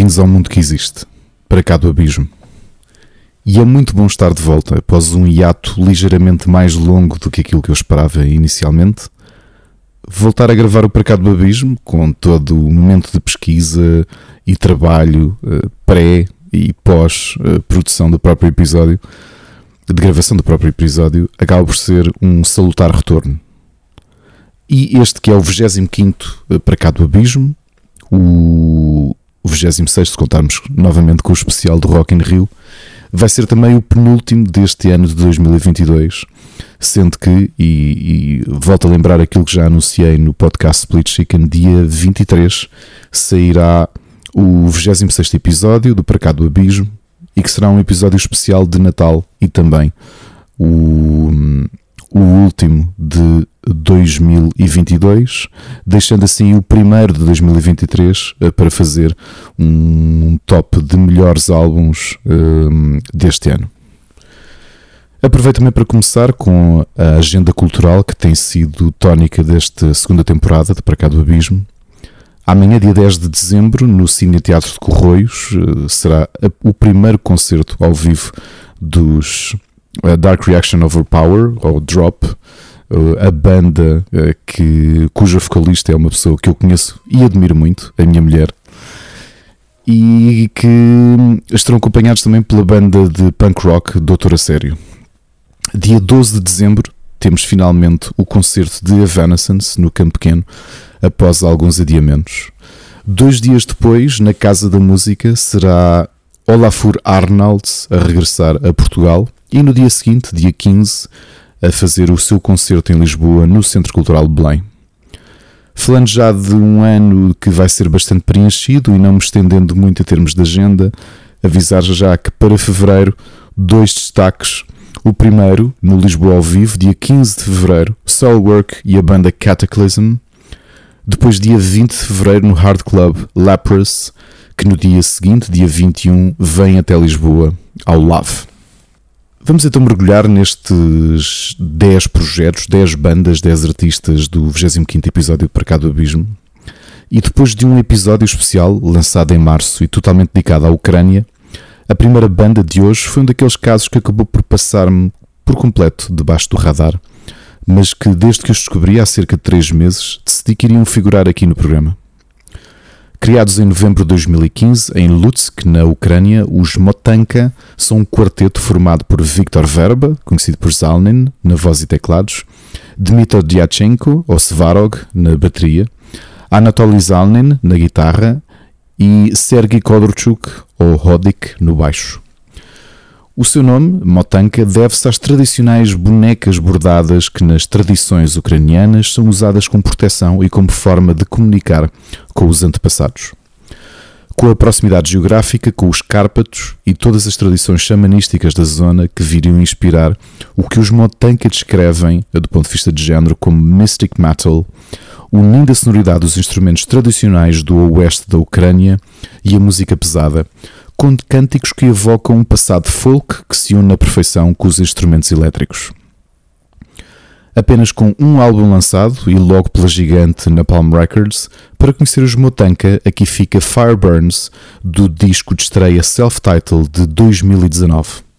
Bem-vindos ao mundo que existe, para cá do abismo. E é muito bom estar de volta após um hiato ligeiramente mais longo do que aquilo que eu esperava inicialmente. Voltar a gravar o Para cá do Abismo com todo o momento de pesquisa e trabalho eh, pré e pós-produção eh, do próprio episódio, de gravação do próprio episódio, acaba por ser um salutar retorno. E este que é o 25 eh, Para cá do Abismo, o o 26, se contarmos novamente com o especial do Rock in Rio, vai ser também o penúltimo deste ano de 2022, sendo que, e, e volto a lembrar aquilo que já anunciei no podcast Split Chicken, dia 23 sairá o 26 episódio do Para do Abismo e que será um episódio especial de Natal e também o, o último de 2022, deixando assim o primeiro de 2023 uh, eh, para fazer um top de melhores álbuns uh, deste ano. Aproveito também para começar com a agenda cultural que tem sido tónica desta segunda temporada de Para Cá do Abismo. Amanhã, dia 10 de dezembro, no Cine Teatro de Corroios, uh, será o primeiro concerto ao vivo dos Dark Reaction Overpower, ou Drop, a banda eh, que, cuja vocalista é uma pessoa que eu conheço e admiro muito, a minha mulher, e que estarão acompanhados também pela banda de punk rock Doutor a Sério. Dia 12 de dezembro temos finalmente o concerto de Evanescence no Campo Pequeno, após alguns adiamentos. Dois dias depois, na Casa da Música, será Olafur Arnalds a regressar a Portugal e no dia seguinte, dia 15, a fazer o seu concerto em Lisboa no Centro Cultural de Belém. Falando já de um ano que vai ser bastante preenchido e não me estendendo muito em termos de agenda, avisar já que para fevereiro, dois destaques. O primeiro, no Lisboa ao vivo, dia 15 de fevereiro, Soulwork e a banda Cataclysm. Depois, dia 20 de fevereiro, no Hard Club Lapras, que no dia seguinte, dia 21, vem até Lisboa, ao Love. Vamos então mergulhar nestes 10 projetos, 10 bandas, 10 artistas do 25 episódio Para Cá do Abismo. E depois de um episódio especial lançado em março e totalmente dedicado à Ucrânia, a primeira banda de hoje foi um daqueles casos que acabou por passar-me por completo debaixo do radar, mas que desde que os descobri há cerca de 3 meses decidi que iriam figurar aqui no programa. Criados em novembro de 2015 em Lutsk, na Ucrânia, os Motanka são um quarteto formado por Viktor Verba, conhecido por Zalnin, na voz e teclados, Dmitry Dyachenko, ou Svarog, na bateria, Anatoly Zalnin, na guitarra e Sergei Kodorchuk, ou Hodik, no baixo. O seu nome, Motanka, deve-se às tradicionais bonecas bordadas que nas tradições ucranianas são usadas como proteção e como forma de comunicar com os antepassados. Com a proximidade geográfica com os Cárpatos e todas as tradições xamanísticas da zona que viriam inspirar o que os Motanka descrevem, do ponto de vista de género, como Mystic Metal, unindo a sonoridade dos instrumentos tradicionais do oeste da Ucrânia e a música pesada, com cânticos que evocam um passado folk que se une na perfeição com os instrumentos elétricos. Apenas com um álbum lançado e logo pela gigante Napalm Records, para conhecer os Motanka, aqui fica Fireburns, do disco de estreia self-titled de 2019.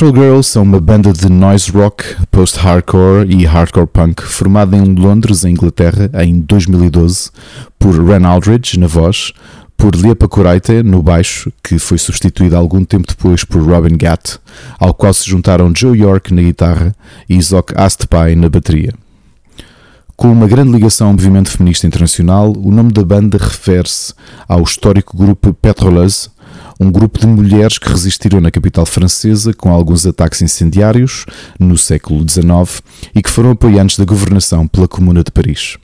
Petrol Girls são uma banda de noise rock, post-hardcore e hardcore punk formada em Londres, em Inglaterra, em 2012, por Ren Aldridge na voz, por Liepa Koraite no baixo, que foi substituído algum tempo depois por Robin Gatt, ao qual se juntaram Joe York na guitarra e Isaac Astpai na bateria. Com uma grande ligação ao movimento feminista internacional, o nome da banda refere-se ao histórico grupo Petroleuse, um grupo de mulheres que resistiram na capital francesa com alguns ataques incendiários no século XIX e que foram apoiantes da governação pela Comuna de Paris.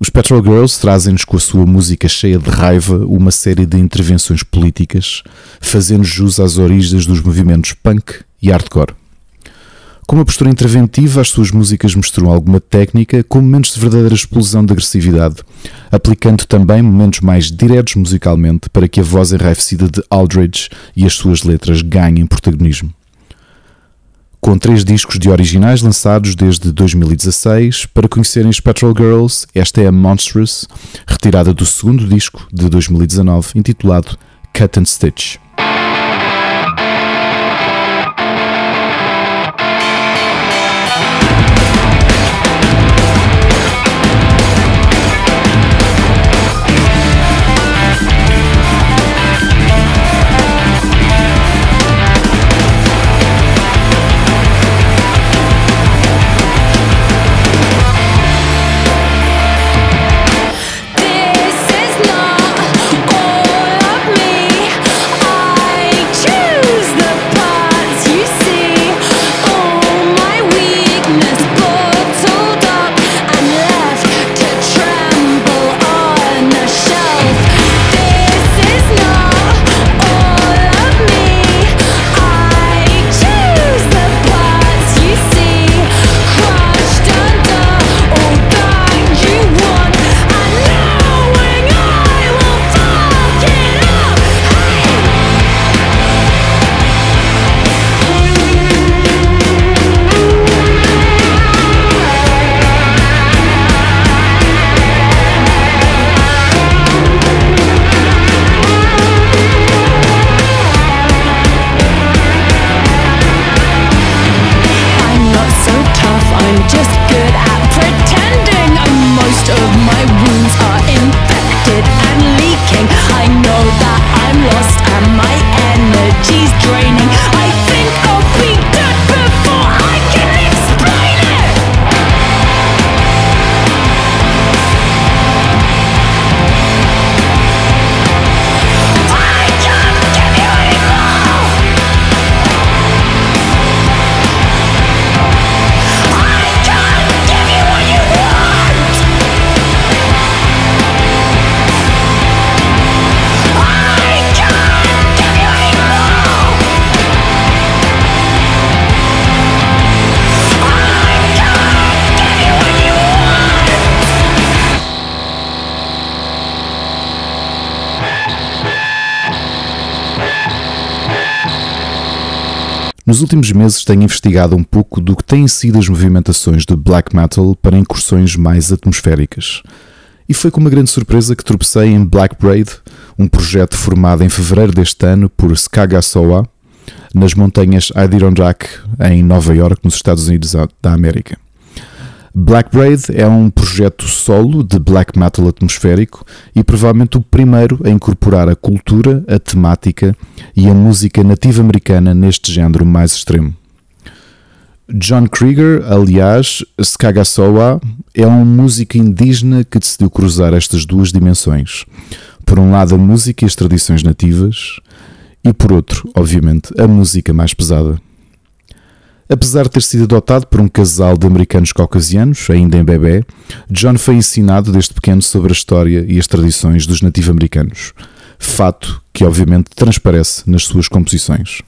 Os Petrol Girls trazem-nos com a sua música cheia de raiva uma série de intervenções políticas, fazendo jus às origens dos movimentos punk e hardcore. Com uma postura interventiva, as suas músicas misturam alguma técnica com momentos de verdadeira explosão de agressividade, aplicando também momentos mais diretos musicalmente para que a voz enraivecida de Aldridge e as suas letras ganhem protagonismo. Com três discos de originais lançados desde 2016, para conhecerem as Petrol Girls, esta é a Monstrous, retirada do segundo disco de 2019, intitulado Cut and Stitch. Nos últimos meses tenho investigado um pouco do que têm sido as movimentações do black metal para incursões mais atmosféricas. E foi com uma grande surpresa que tropecei em Black Braid, um projeto formado em fevereiro deste ano por Skagasowa, nas montanhas Adirondack, em Nova York, nos Estados Unidos da América. Black Braid é um projeto solo de black metal atmosférico e provavelmente o primeiro a incorporar a cultura, a temática e a música nativa americana neste género mais extremo. John Krieger, aliás, Skagasowa, é um músico indígena que decidiu cruzar estas duas dimensões. Por um lado, a música e as tradições nativas, e por outro, obviamente, a música mais pesada. Apesar de ter sido adotado por um casal de americanos caucasianos, ainda em bebê, John foi ensinado desde pequeno sobre a história e as tradições dos nativo-americanos, fato que obviamente transparece nas suas composições.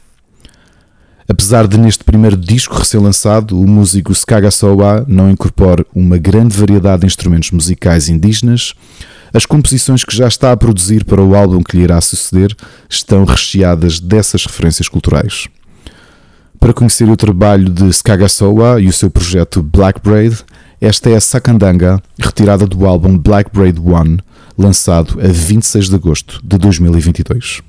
Apesar de neste primeiro disco recém-lançado o músico Skagasowa não incorpore uma grande variedade de instrumentos musicais indígenas, as composições que já está a produzir para o álbum que lhe irá suceder estão recheadas dessas referências culturais. Para conhecer o trabalho de Skagasowa e o seu projeto Black Braid, esta é a Sakandanga, retirada do álbum Black Braid One, lançado a 26 de agosto de 2022.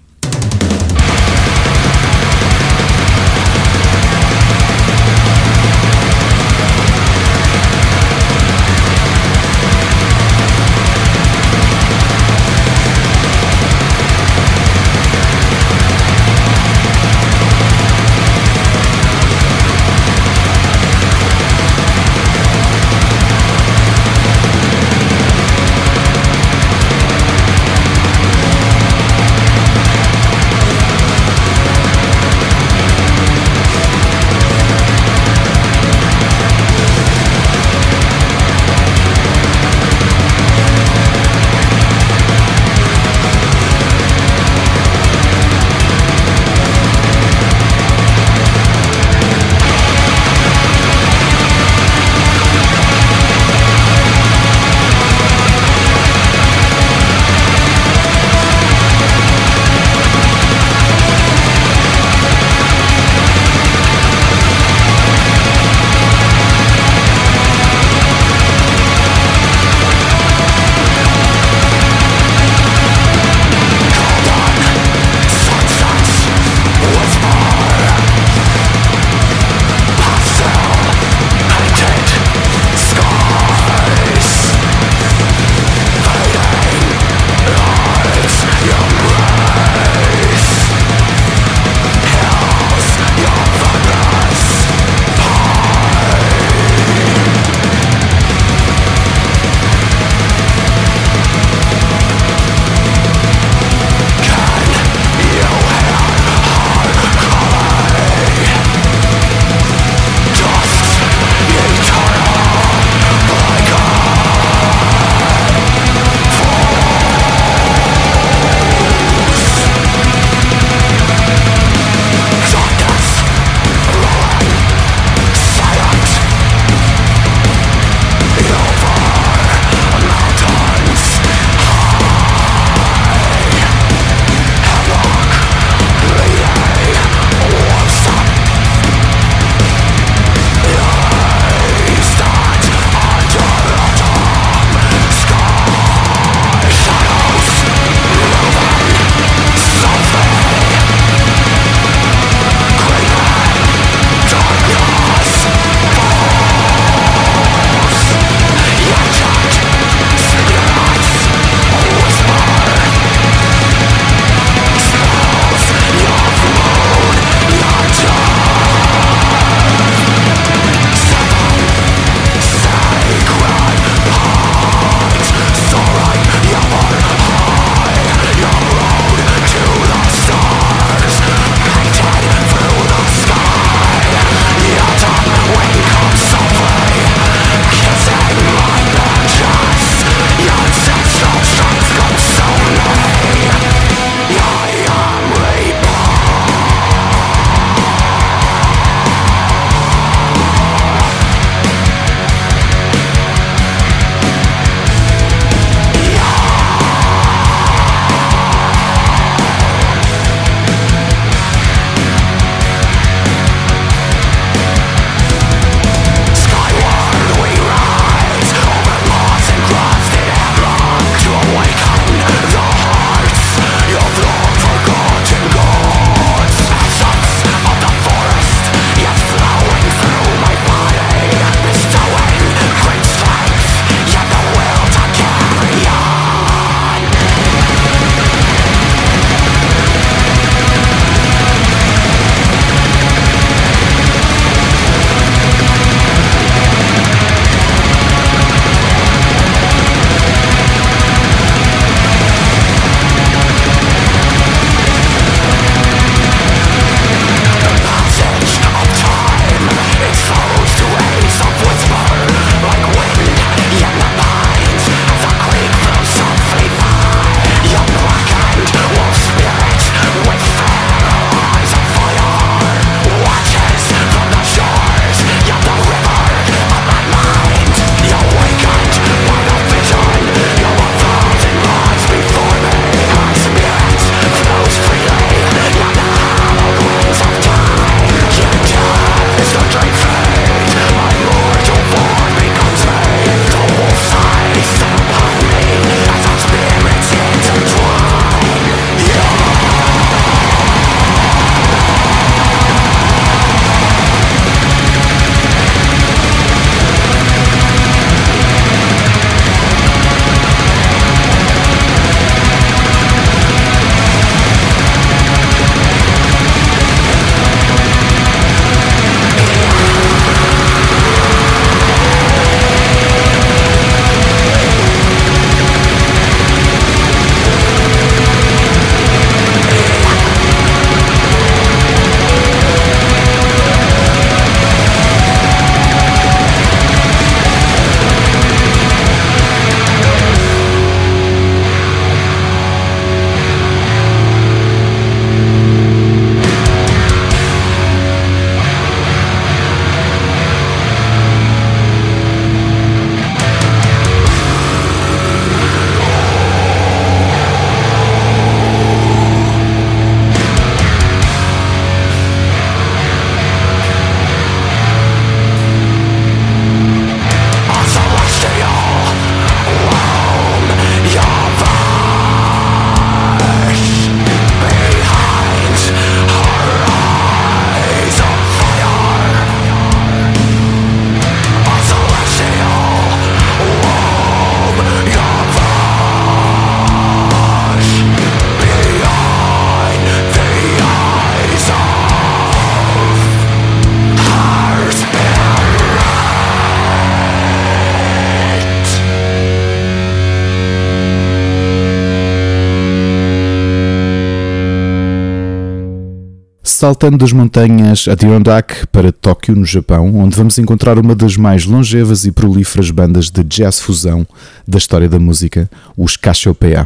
Saltando das montanhas Adirondack para Tóquio, no Japão, onde vamos encontrar uma das mais longevas e prolíferas bandas de jazz fusão da história da música, os Cassiopeia.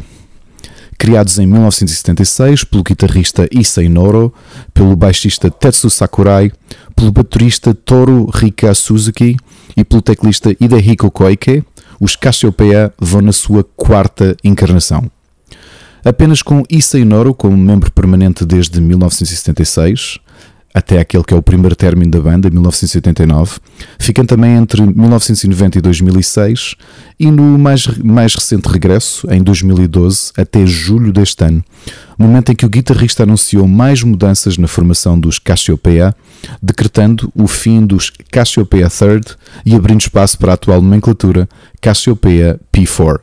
Criados em 1976 pelo guitarrista Issei Noro, pelo baixista Tetsu Sakurai, pelo baterista Toru Rika Suzuki e pelo teclista Hidehiko Koike, os Cassiopeia vão na sua quarta encarnação. Apenas com Issei Noro como membro permanente desde 1976, até aquele que é o primeiro término da banda, 1989, ficando também entre 1990 e 2006, e no mais, mais recente regresso, em 2012, até julho deste ano, momento em que o guitarrista anunciou mais mudanças na formação dos Cassiopeia, decretando o fim dos Cassiopeia Third e abrindo espaço para a atual nomenclatura Cassiopeia P4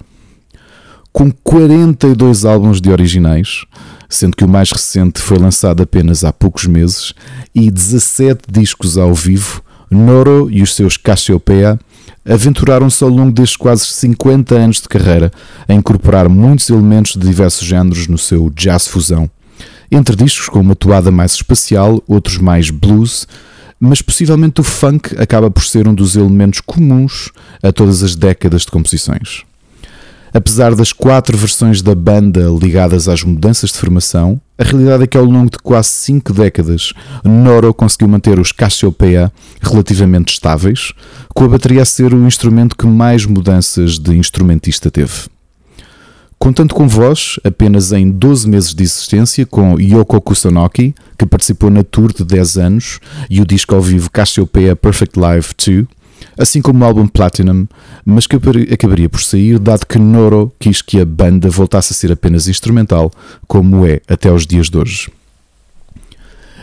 com 42 álbuns de originais, sendo que o mais recente foi lançado apenas há poucos meses, e 17 discos ao vivo, Noro e os seus Cassiopeia aventuraram-se ao longo destes quase 50 anos de carreira a incorporar muitos elementos de diversos géneros no seu jazz fusão. Entre discos com uma toada mais espacial, outros mais blues, mas possivelmente o funk acaba por ser um dos elementos comuns a todas as décadas de composições. Apesar das quatro versões da banda ligadas às mudanças de formação, a realidade é que ao longo de quase cinco décadas, Noro conseguiu manter os Cassiopeia relativamente estáveis, com a bateria a ser o instrumento que mais mudanças de instrumentista teve. Contando com voz, apenas em 12 meses de existência, com Yoko Kusanagi, que participou na tour de 10 anos, e o disco ao vivo Cassiopeia Perfect Live 2, assim como o álbum Platinum, mas que acabaria por sair dado que Noro quis que a banda voltasse a ser apenas instrumental, como é até os dias de hoje.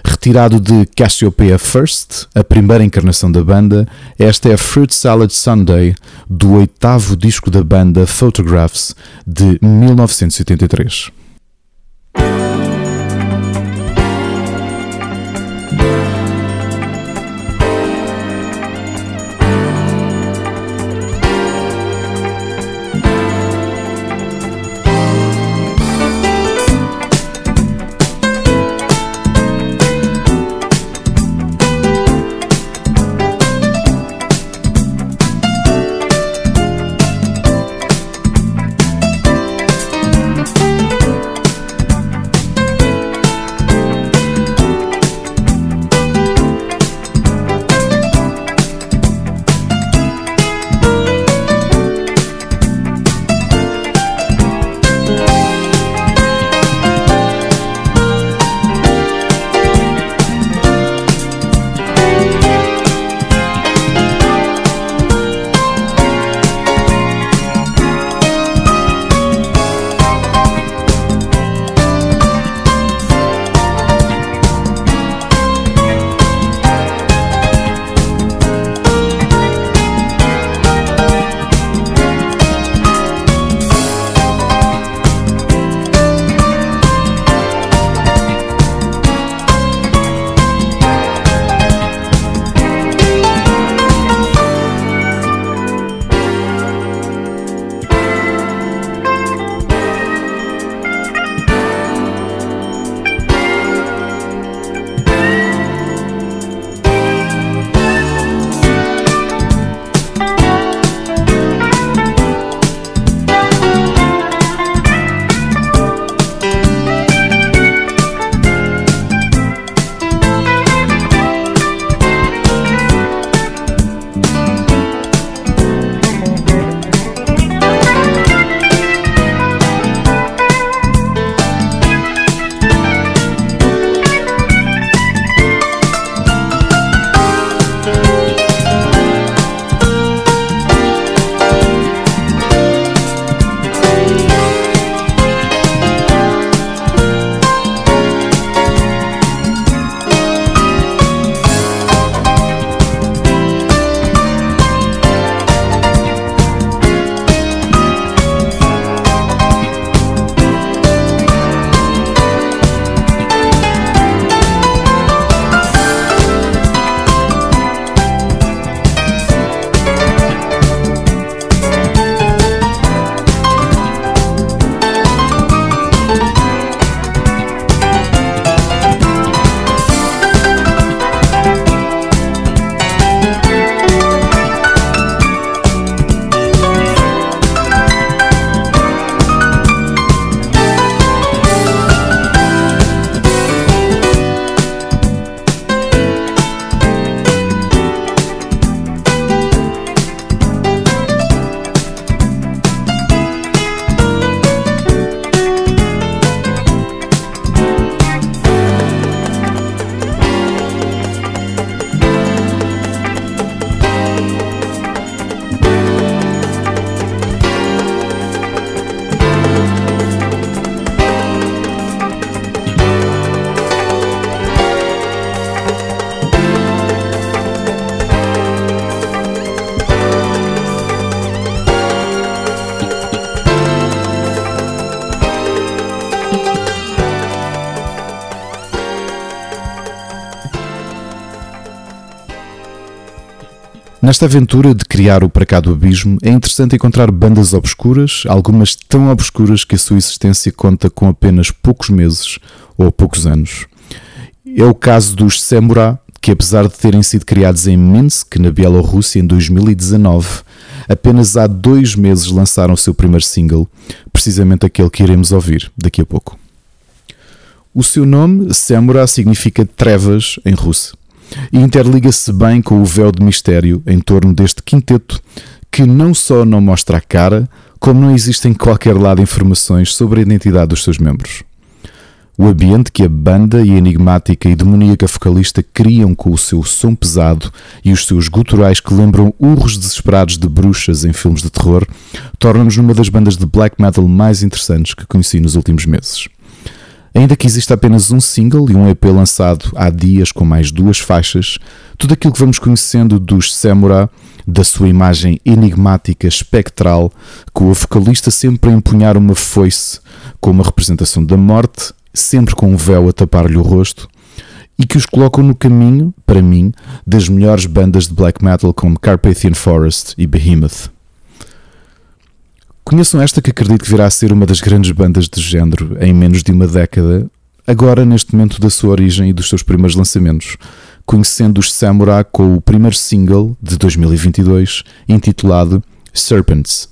Retirado de Cassiopeia First, a primeira encarnação da banda, esta é Fruit Salad Sunday, do oitavo disco da banda Photographs, de 1983. Nesta aventura de criar o Para Cá do Abismo, é interessante encontrar bandas obscuras, algumas tão obscuras que a sua existência conta com apenas poucos meses ou poucos anos. É o caso dos Semura, que apesar de terem sido criados em Minsk, na Bielorrússia, em 2019, apenas há dois meses lançaram o seu primeiro single, precisamente aquele que iremos ouvir daqui a pouco. O seu nome, Semura, significa trevas em russo e interliga-se bem com o véu de mistério em torno deste quinteto que não só não mostra a cara, como não existe em qualquer lado informações sobre a identidade dos seus membros. O ambiente que a banda e a enigmática e demoníaca vocalista criam com o seu som pesado e os seus guturais que lembram urros desesperados de bruxas em filmes de terror torna-nos numa das bandas de black metal mais interessantes que conheci nos últimos meses. Ainda que exista apenas um single e um EP lançado há dias com mais duas faixas, tudo aquilo que vamos conhecendo dos Samura, da sua imagem enigmática, espectral, com a vocalista sempre a empunhar uma foice com uma representação da morte sempre com um véu a tapar-lhe o rosto, e que os colocam no caminho, para mim, das melhores bandas de black metal como Carpathian Forest e Behemoth. Conheçam esta que acredito que virá a ser uma das grandes bandas de género em menos de uma década, agora neste momento da sua origem e dos seus primeiros lançamentos, conhecendo os Samurai com o primeiro single de 2022 intitulado Serpents.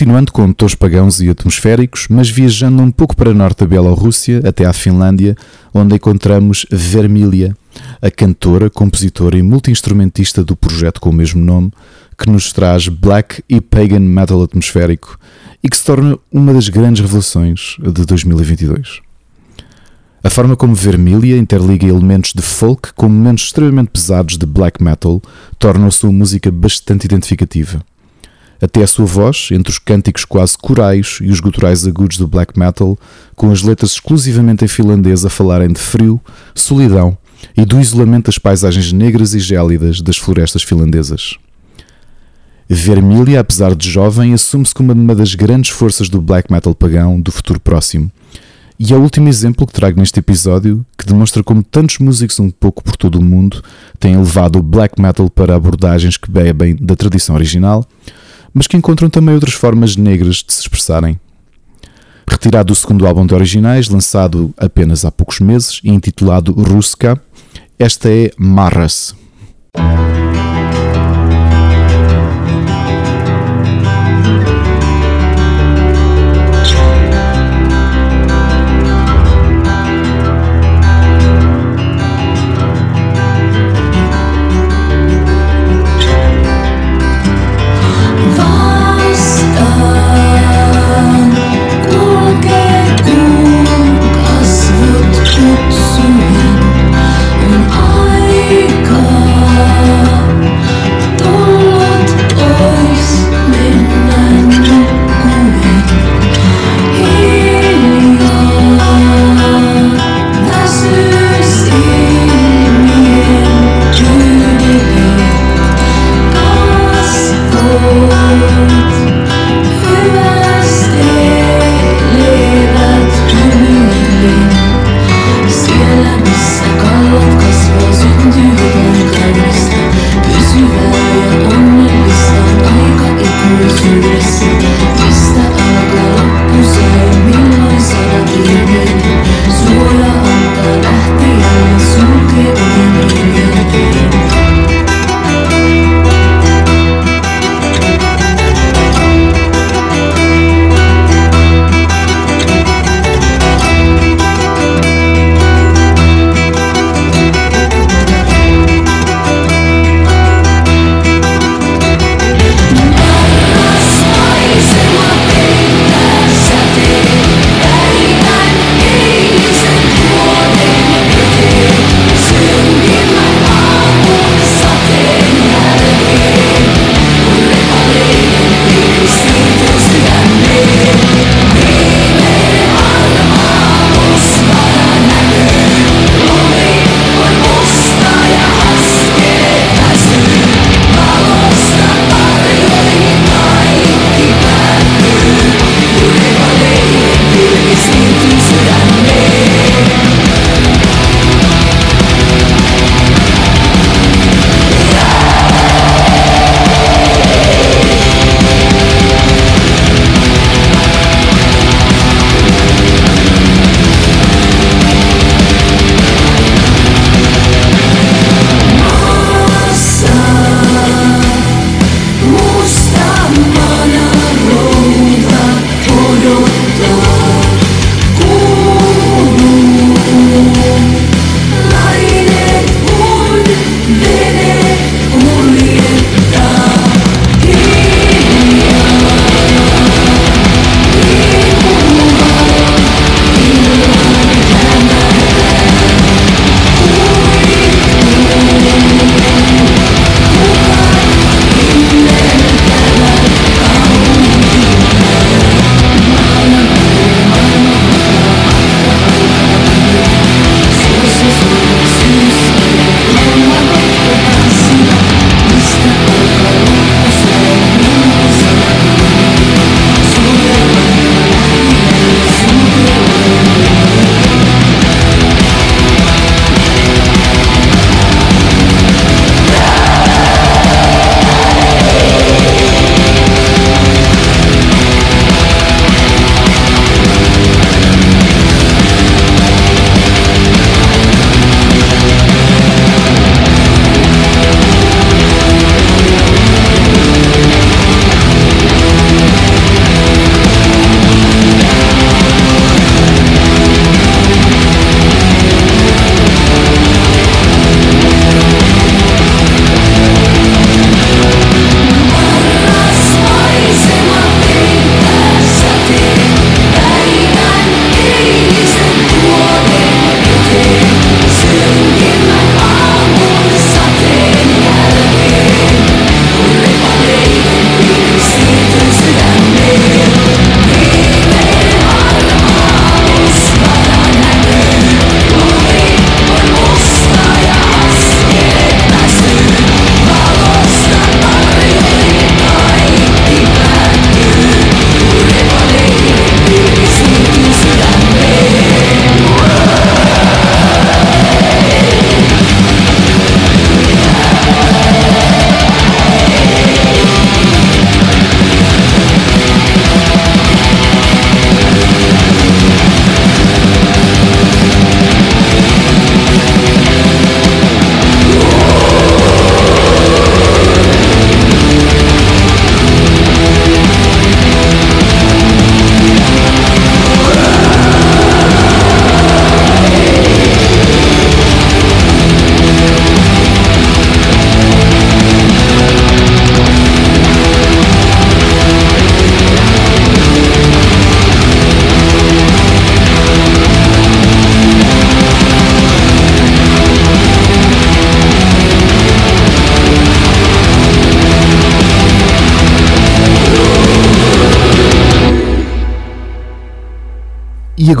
Continuando com tons pagãos e atmosféricos, mas viajando um pouco para norte da Bielorrússia até à Finlândia, onde encontramos Vermilia, a cantora, compositora e multi-instrumentista do projeto com o mesmo nome, que nos traz black e pagan metal atmosférico e que se torna uma das grandes revelações de 2022. A forma como Vermilia interliga elementos de folk com momentos extremamente pesados de black metal torna a sua música bastante identificativa. Até a sua voz, entre os cânticos quase corais e os guturais agudos do black metal, com as letras exclusivamente em finlandês a falarem de frio, solidão e do isolamento das paisagens negras e gélidas das florestas finlandesas. Vermilia, apesar de jovem, assume-se como uma das grandes forças do black metal pagão do futuro próximo e é o último exemplo que trago neste episódio que demonstra como tantos músicos um pouco por todo o mundo têm levado o black metal para abordagens que bebem da tradição original, mas que encontram também outras formas negras de se expressarem. Retirado do segundo álbum de originais, lançado apenas há poucos meses e intitulado Ruska, esta é Marras.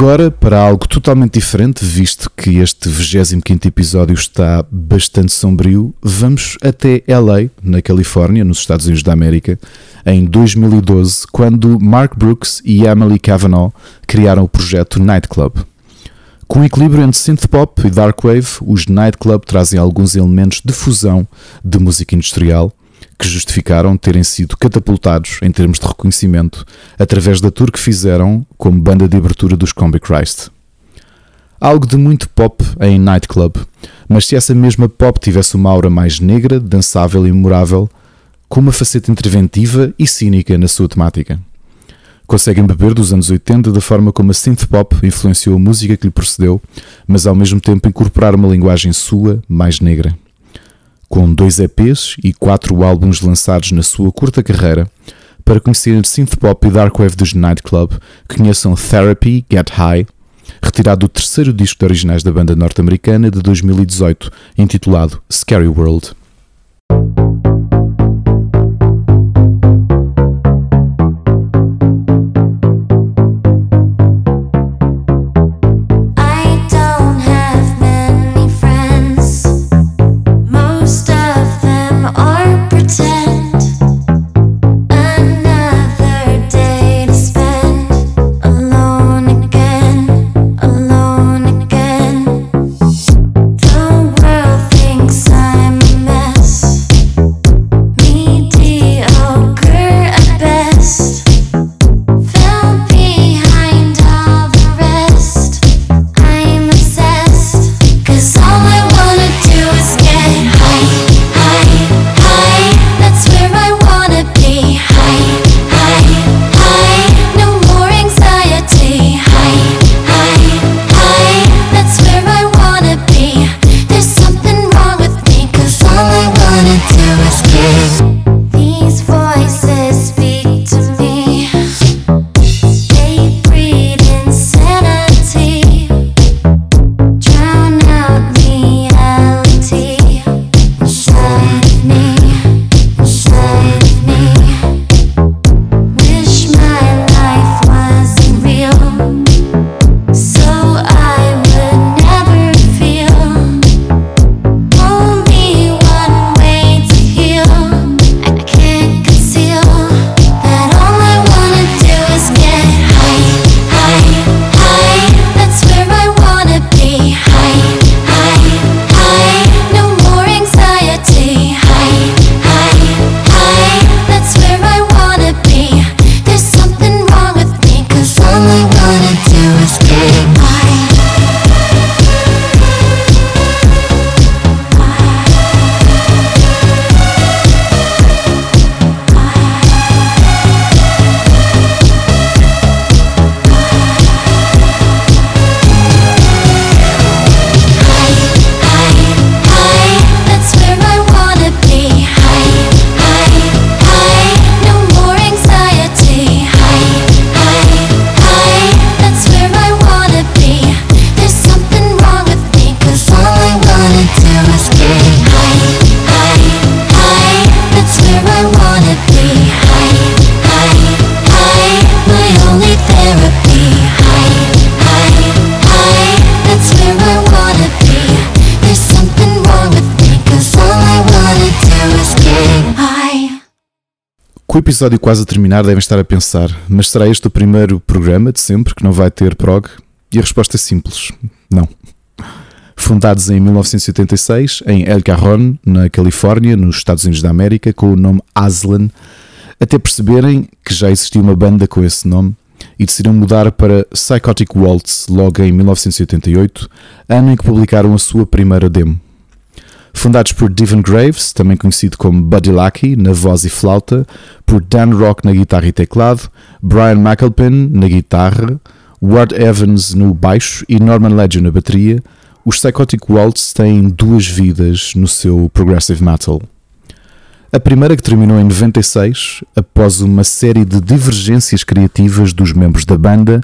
Agora, para algo totalmente diferente, visto que este 25 episódio está bastante sombrio, vamos até LA, na Califórnia, nos Estados Unidos da América, em 2012, quando Mark Brooks e Emily Cavanaugh criaram o projeto Nightclub. Com equilíbrio entre synthpop e darkwave, os Nightclub trazem alguns elementos de fusão de música industrial que justificaram terem sido catapultados em termos de reconhecimento através da tour que fizeram como banda de abertura dos Combi Christ. Algo de muito pop em Nightclub, mas se essa mesma pop tivesse uma aura mais negra, dançável e memorável, com uma faceta interventiva e cínica na sua temática conseguem beber dos anos 80 da forma como a synth pop influenciou a música que lhe precedeu, mas ao mesmo tempo incorporar uma linguagem sua, mais negra. Com dois EPs e quatro álbuns lançados na sua curta carreira, para conhecer synth pop e dark wave dos Nightclub, conheçam Therapy Get High, retirado do terceiro disco de originais da banda norte-americana de 2018, intitulado Scary World. Episódio quase a terminar, devem estar a pensar: mas será este o primeiro programa de sempre que não vai ter prog? E a resposta é simples: não. Fundados em 1986 em El Cajon, na Califórnia, nos Estados Unidos da América, com o nome Aslan, até perceberem que já existia uma banda com esse nome e decidiram mudar para Psychotic Waltz logo em 1988, ano em que publicaram a sua primeira demo. Fundados por Devon Graves, também conhecido como Buddy Lucky, na voz e flauta, por Dan Rock na guitarra e teclado, Brian McAlpin na guitarra, Ward Evans no baixo e Norman Legend na bateria, os Psychotic Waltz têm duas vidas no seu progressive metal. A primeira que terminou em 96, após uma série de divergências criativas dos membros da banda,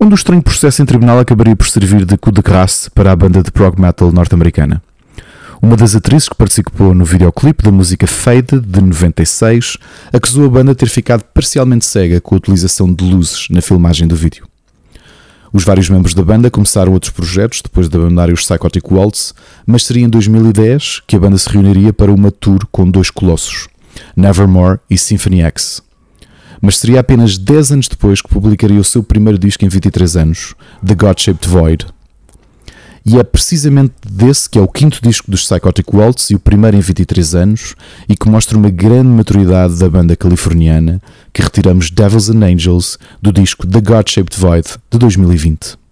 onde o estranho processo em tribunal acabaria por servir de coup de grâce para a banda de prog metal norte-americana. Uma das atrizes que participou no videoclipe da música Fade de 96 acusou a banda de ter ficado parcialmente cega com a utilização de luzes na filmagem do vídeo. Os vários membros da banda começaram outros projetos depois de abandonarem os Psychotic Waltz, mas seria em 2010 que a banda se reuniria para uma tour com dois colossos, Nevermore e Symphony X. Mas seria apenas 10 anos depois que publicaria o seu primeiro disco em 23 anos, The God-Shaped Void. E é precisamente desse que é o quinto disco dos Psychotic Waltz e o primeiro em 23 anos, e que mostra uma grande maturidade da banda californiana, que retiramos Devils and Angels do disco The God-Shaped Void de 2020.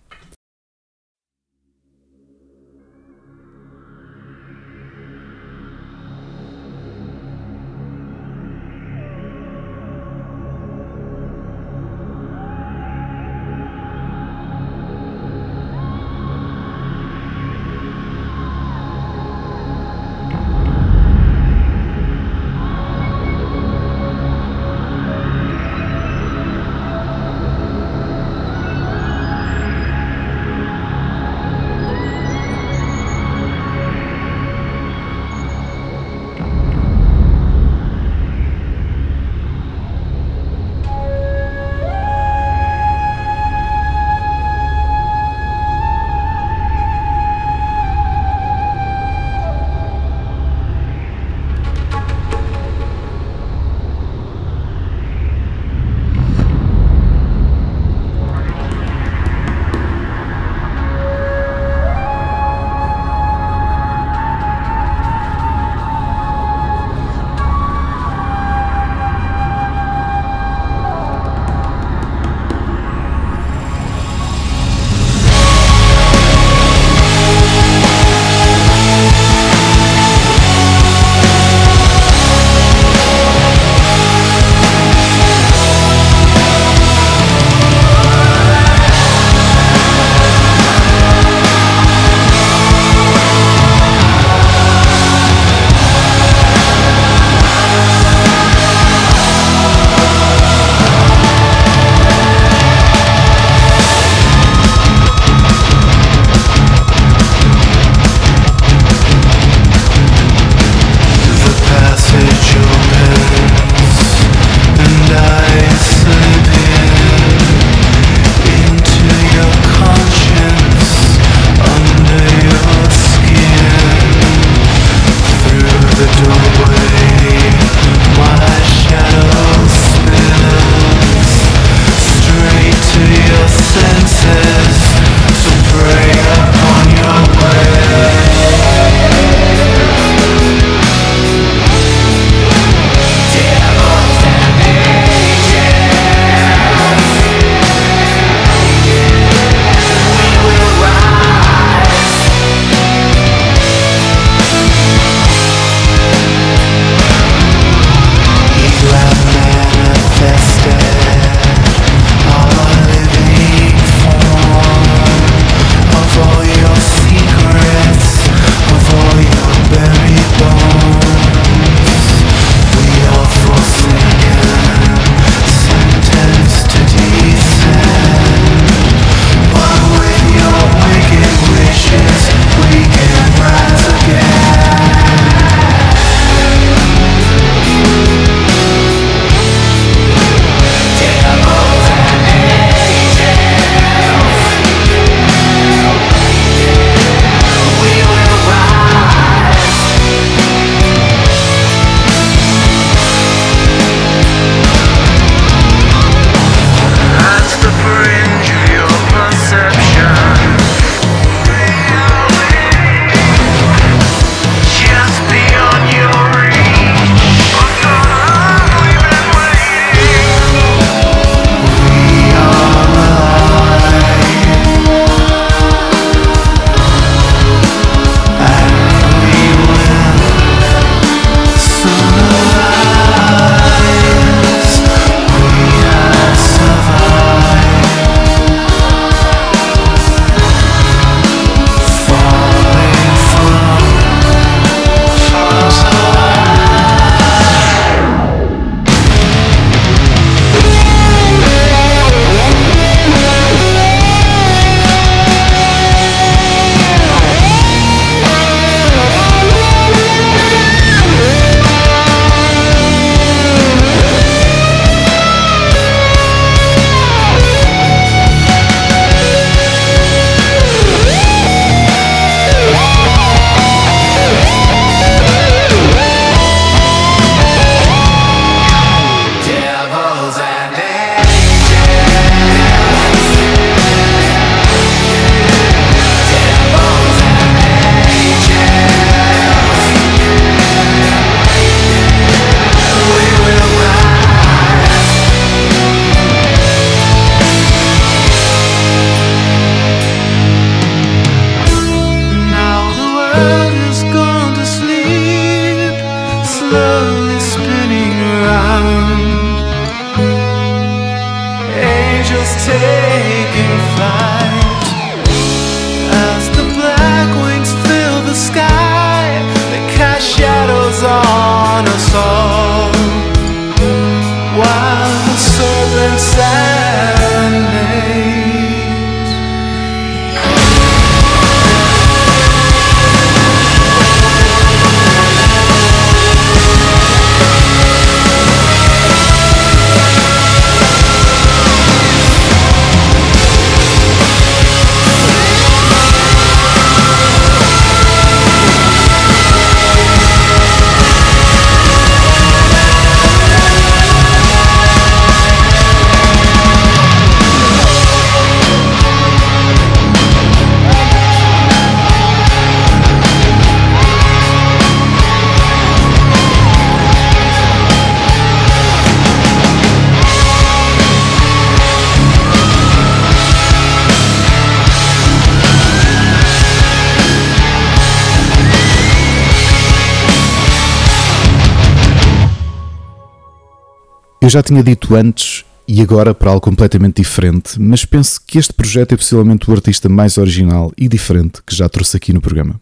Eu já tinha dito antes e agora para algo completamente diferente, mas penso que este projeto é possivelmente o artista mais original e diferente que já trouxe aqui no programa.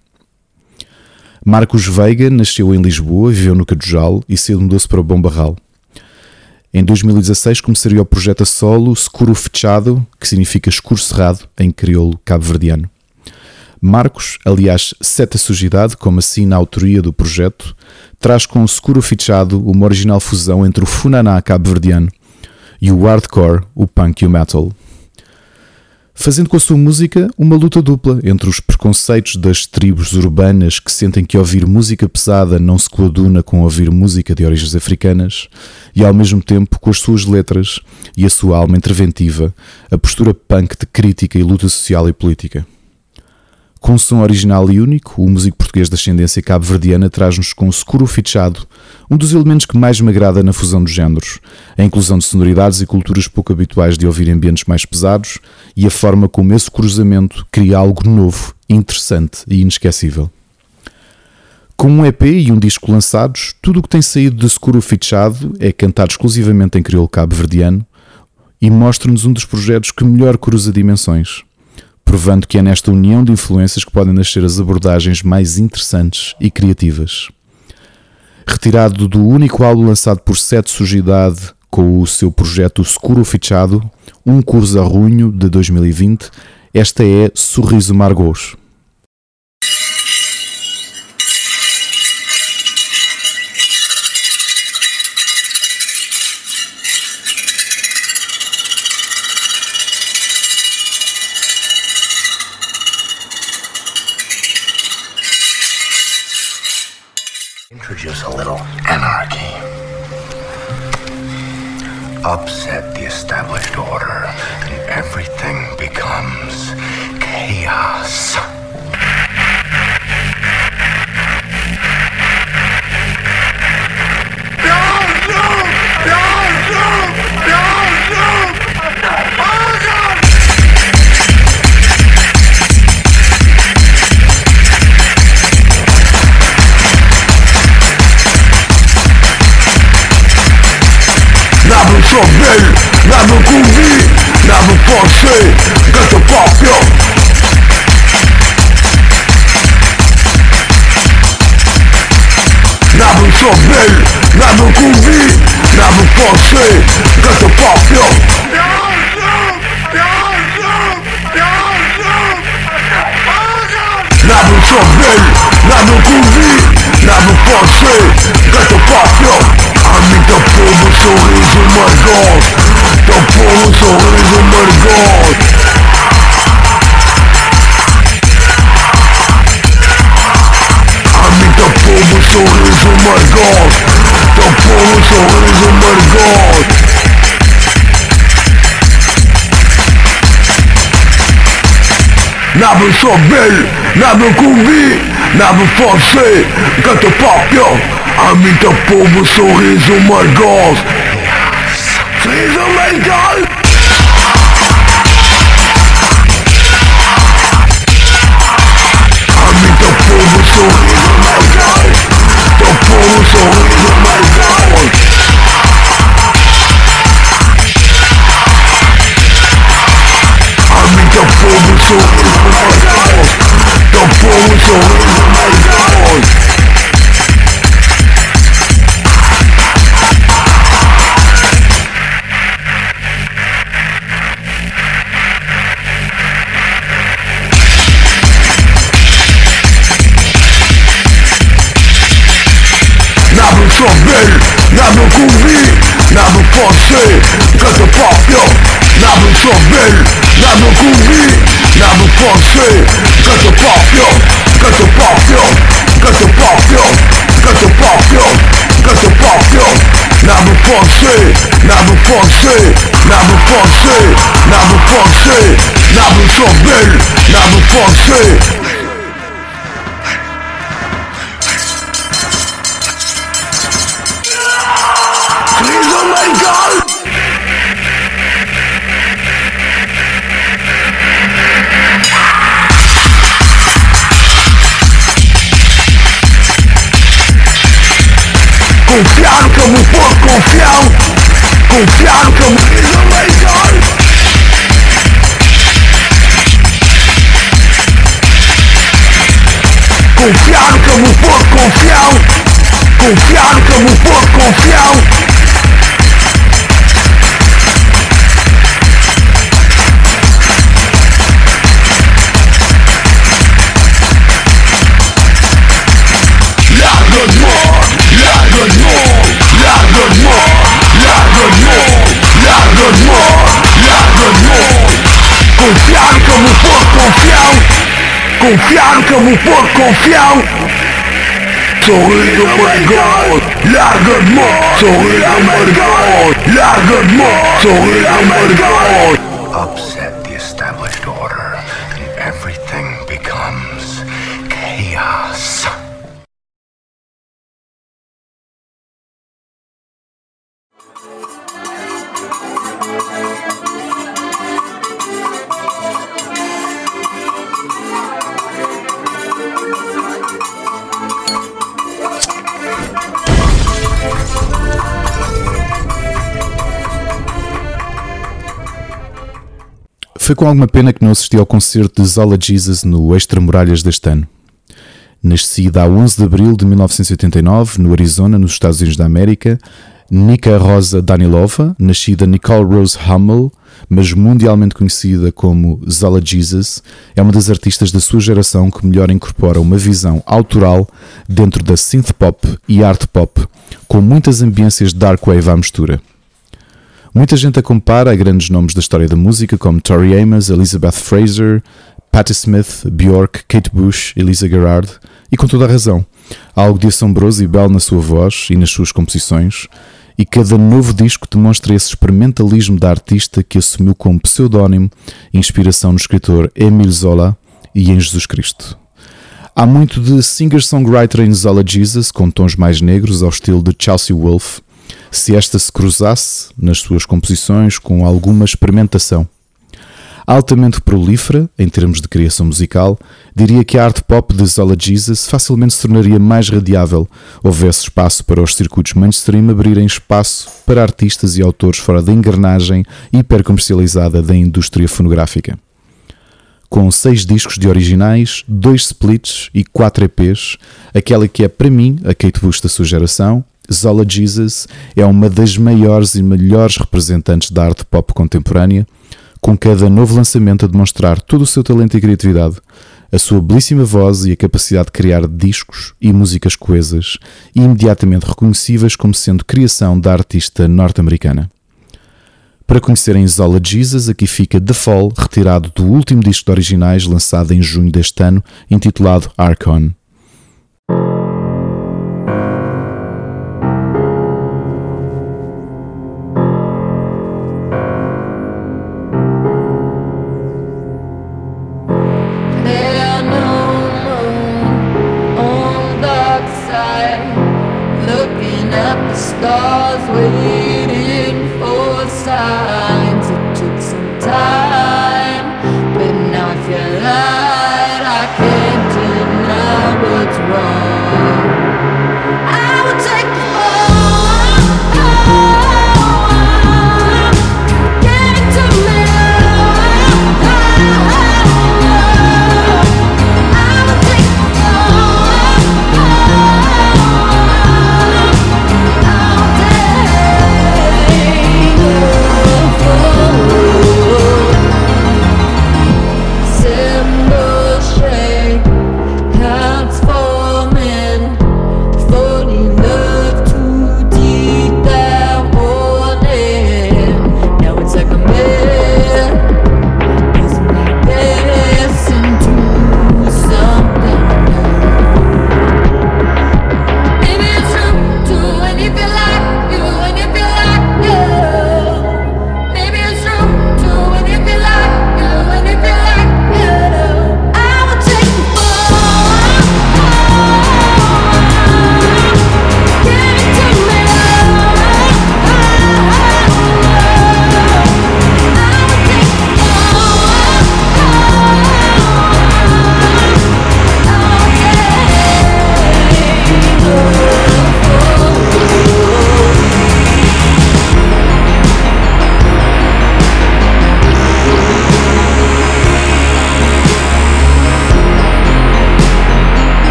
Marcos Veiga nasceu em Lisboa, viveu no Cadujal e cedo mudou-se para o Bom Barral. Em 2016 começaria o projeto a solo Escuro Fechado, que significa escuro cerrado em crioulo cabo-verdiano. Marcos, aliás, Seta Sujidade, como assim na autoria do projeto, traz com o Escuro Fechado uma original fusão entre o funaná cabo-verdiano e o hardcore, o punk e o metal fazendo com a sua música uma luta dupla entre os preconceitos das tribos urbanas que sentem que ouvir música pesada não se coaduna com ouvir música de origens africanas, e ao mesmo tempo com as suas letras e a sua alma interventiva, a postura punk de crítica e luta social e política. Com som original e único, o músico português de ascendência cabo-verdiana traz-nos com Securo Fichado, um dos elementos que mais me agrada na fusão dos géneros, a inclusão de sonoridades e culturas pouco habituais de ouvir ambientes mais pesados e a forma como esse cruzamento cria algo novo, interessante e inesquecível. Com um EP e um disco lançados, tudo o que tem saído de Securo Fichado é cantado exclusivamente em crioulo cabo-verdiano e mostra-nos um dos projetos que melhor cruza dimensões provando que é nesta união de influências que podem nascer as abordagens mais interessantes e criativas. Retirado do único álbum lançado por Sete Sujidade com o seu projeto Securo Fichado, Um Curso a Runho de 2020, esta é Sorriso Margos. A little anarchy. Upset the established order, Sobel, nada convi, nada forcé, gato papio Nada Sobel, nada convi, nada forcé, gato papio Nada Sobel, nada convi, nada forcé, gato papio Amiga, povo, sorriso margot Teu povo, sorriso margot Amiga, povo, sorriso margot Teu povo, sorriso margot Nada só belle, nada convie, nada forcé, gato papio Aminta povo, sorriso, Margos Sorriso, Margos Aminta povo, sorriso, Margos Teu povo, sorriso, Margos Aminta povo, sorriso, Margos Teu povo, sorriso, nada forcé, nada forcé, nada forcé Nada Sobel, nada forcé Confiar como for confiar Confiar que eu Confiar que eu me for confiar. Confiar for confiar Confiar Confiar como for confiar Sorriso amargado, larga-me Sorriso amargado, larga-me Sorriso amargado Upset the Foi com alguma pena que não assisti ao concerto de Zola Jesus no Extra Muralhas deste ano. Nascida a 11 de abril de 1989, no Arizona, nos Estados Unidos da América, Nika Rosa Danilova, nascida Nicole Rose Hummel, mas mundialmente conhecida como Zola Jesus, é uma das artistas da sua geração que melhor incorpora uma visão autoral dentro da synth pop e art pop, com muitas ambiências dark wave à mistura. Muita gente a compara a grandes nomes da história da música como Tori Amos, Elizabeth Fraser, Patti Smith, Bjork, Kate Bush, Elisa Gerard, e com toda a razão. Há algo de assombroso e belo na sua voz e nas suas composições, e cada novo disco demonstra esse experimentalismo da artista que assumiu como pseudónimo inspiração no escritor Emile Zola e em Jesus Cristo. Há muito de singer-songwriter em Zola Jesus, com tons mais negros, ao estilo de Chelsea Wolfe, se esta se cruzasse nas suas composições com alguma experimentação. Altamente prolífera em termos de criação musical, diria que a arte pop de Zola Jesus facilmente se tornaria mais radiável, houvesse espaço para os circuitos mainstream abrirem espaço para artistas e autores fora da engrenagem hipercomercializada da indústria fonográfica. Com seis discos de originais, dois splits e quatro EPs, aquela que é para mim a Kate Bush da sua geração, Zola Jesus é uma das maiores e melhores representantes da arte pop contemporânea, com cada novo lançamento a demonstrar todo o seu talento e criatividade, a sua belíssima voz e a capacidade de criar discos e músicas coesas e imediatamente reconhecíveis como sendo criação da artista norte-americana. Para conhecerem Zola Jesus, aqui fica The Fall, retirado do último disco de originais lançado em junho deste ano, intitulado Archon.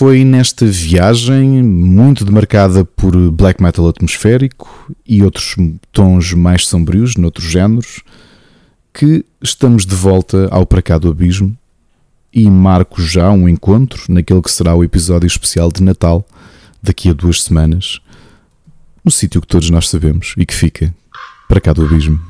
Foi nesta viagem, muito demarcada por black metal atmosférico e outros tons mais sombrios, noutros géneros, que estamos de volta ao Cá do Abismo e marco já um encontro naquele que será o episódio especial de Natal daqui a duas semanas, no sítio que todos nós sabemos e que fica cá do Abismo.